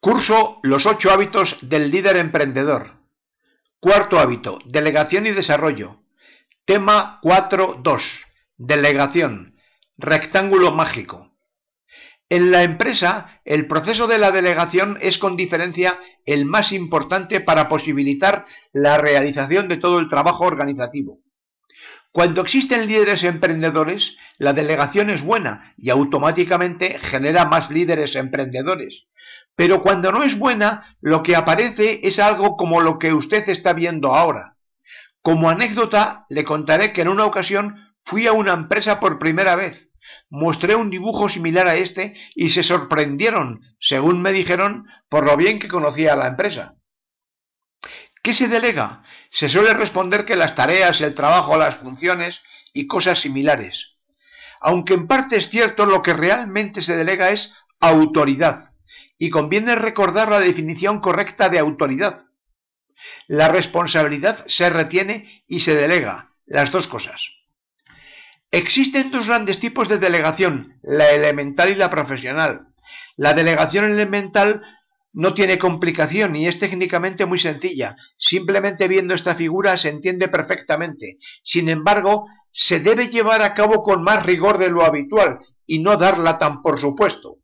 curso Los ocho hábitos del líder emprendedor. Cuarto hábito, delegación y desarrollo. Tema 4.2. Delegación. Rectángulo mágico. En la empresa, el proceso de la delegación es con diferencia el más importante para posibilitar la realización de todo el trabajo organizativo. Cuando existen líderes emprendedores, la delegación es buena y automáticamente genera más líderes emprendedores. Pero cuando no es buena, lo que aparece es algo como lo que usted está viendo ahora. Como anécdota, le contaré que en una ocasión fui a una empresa por primera vez. Mostré un dibujo similar a este y se sorprendieron, según me dijeron, por lo bien que conocía a la empresa. ¿Qué se delega? Se suele responder que las tareas, el trabajo, las funciones y cosas similares. Aunque en parte es cierto, lo que realmente se delega es autoridad, y conviene recordar la definición correcta de autoridad. La responsabilidad se retiene y se delega, las dos cosas. Existen dos grandes tipos de delegación, la elemental y la profesional. La delegación elemental no tiene complicación y es técnicamente muy sencilla. Simplemente viendo esta figura se entiende perfectamente. Sin embargo, se debe llevar a cabo con más rigor de lo habitual y no darla tan por supuesto.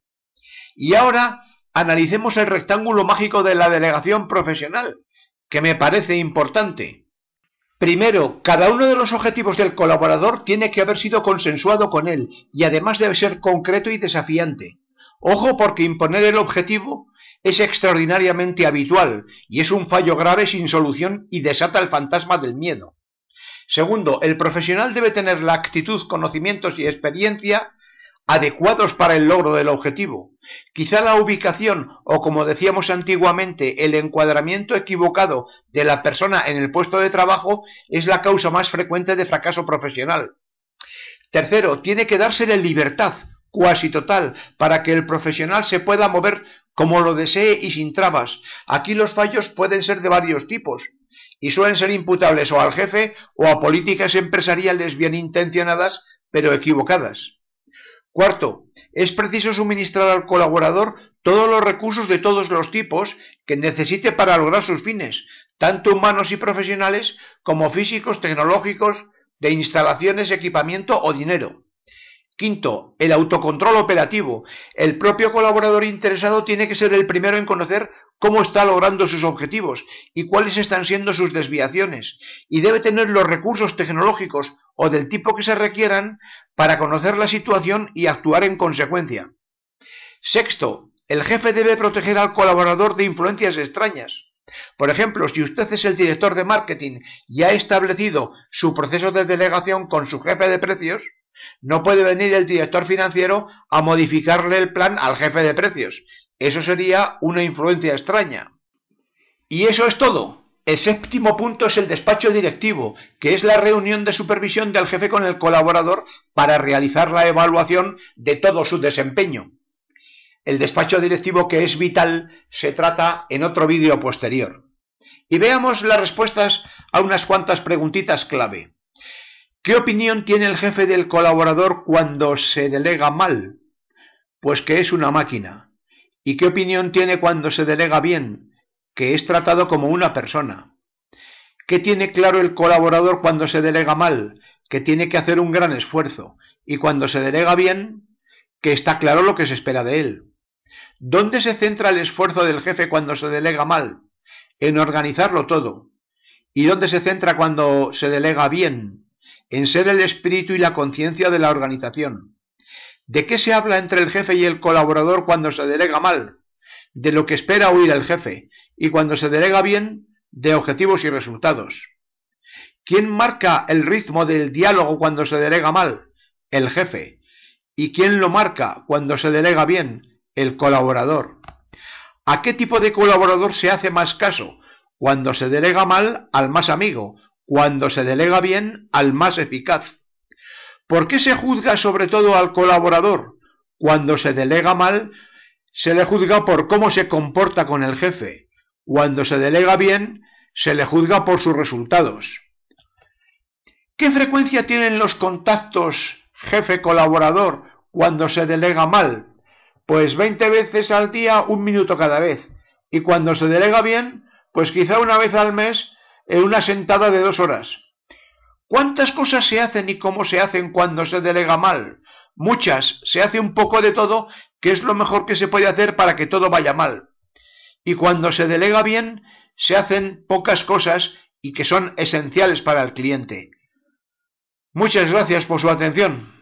Y ahora analicemos el rectángulo mágico de la delegación profesional, que me parece importante. Primero, cada uno de los objetivos del colaborador tiene que haber sido consensuado con él y además debe ser concreto y desafiante. Ojo porque imponer el objetivo es extraordinariamente habitual y es un fallo grave sin solución y desata el fantasma del miedo. Segundo, el profesional debe tener la actitud, conocimientos y experiencia adecuados para el logro del objetivo. Quizá la ubicación o, como decíamos antiguamente, el encuadramiento equivocado de la persona en el puesto de trabajo es la causa más frecuente de fracaso profesional. Tercero, tiene que dársele libertad, cuasi total, para que el profesional se pueda mover como lo desee y sin trabas. Aquí los fallos pueden ser de varios tipos y suelen ser imputables o al jefe o a políticas empresariales bien intencionadas pero equivocadas. Cuarto, es preciso suministrar al colaborador todos los recursos de todos los tipos que necesite para lograr sus fines, tanto humanos y profesionales como físicos, tecnológicos, de instalaciones, equipamiento o dinero. Quinto, el autocontrol operativo. El propio colaborador interesado tiene que ser el primero en conocer cómo está logrando sus objetivos y cuáles están siendo sus desviaciones, y debe tener los recursos tecnológicos o del tipo que se requieran para conocer la situación y actuar en consecuencia. Sexto, el jefe debe proteger al colaborador de influencias extrañas. Por ejemplo, si usted es el director de marketing y ha establecido su proceso de delegación con su jefe de precios, no puede venir el director financiero a modificarle el plan al jefe de precios. Eso sería una influencia extraña. Y eso es todo. El séptimo punto es el despacho directivo, que es la reunión de supervisión del jefe con el colaborador para realizar la evaluación de todo su desempeño. El despacho directivo que es vital se trata en otro vídeo posterior. Y veamos las respuestas a unas cuantas preguntitas clave. ¿Qué opinión tiene el jefe del colaborador cuando se delega mal? Pues que es una máquina. ¿Y qué opinión tiene cuando se delega bien? que es tratado como una persona. ¿Qué tiene claro el colaborador cuando se delega mal? Que tiene que hacer un gran esfuerzo. Y cuando se delega bien, que está claro lo que se espera de él. ¿Dónde se centra el esfuerzo del jefe cuando se delega mal? En organizarlo todo. ¿Y dónde se centra cuando se delega bien? En ser el espíritu y la conciencia de la organización. ¿De qué se habla entre el jefe y el colaborador cuando se delega mal? De lo que espera oír el jefe, y cuando se delega bien, de objetivos y resultados. ¿Quién marca el ritmo del diálogo cuando se delega mal? El jefe. ¿Y quién lo marca cuando se delega bien? El colaborador. ¿A qué tipo de colaborador se hace más caso? Cuando se delega mal, al más amigo. Cuando se delega bien, al más eficaz. ¿Por qué se juzga sobre todo al colaborador? Cuando se delega mal, se le juzga por cómo se comporta con el jefe. Cuando se delega bien, se le juzga por sus resultados. ¿Qué frecuencia tienen los contactos jefe-colaborador cuando se delega mal? Pues 20 veces al día, un minuto cada vez. Y cuando se delega bien, pues quizá una vez al mes en una sentada de dos horas. ¿Cuántas cosas se hacen y cómo se hacen cuando se delega mal? Muchas, se hace un poco de todo, que es lo mejor que se puede hacer para que todo vaya mal. Y cuando se delega bien, se hacen pocas cosas y que son esenciales para el cliente. Muchas gracias por su atención.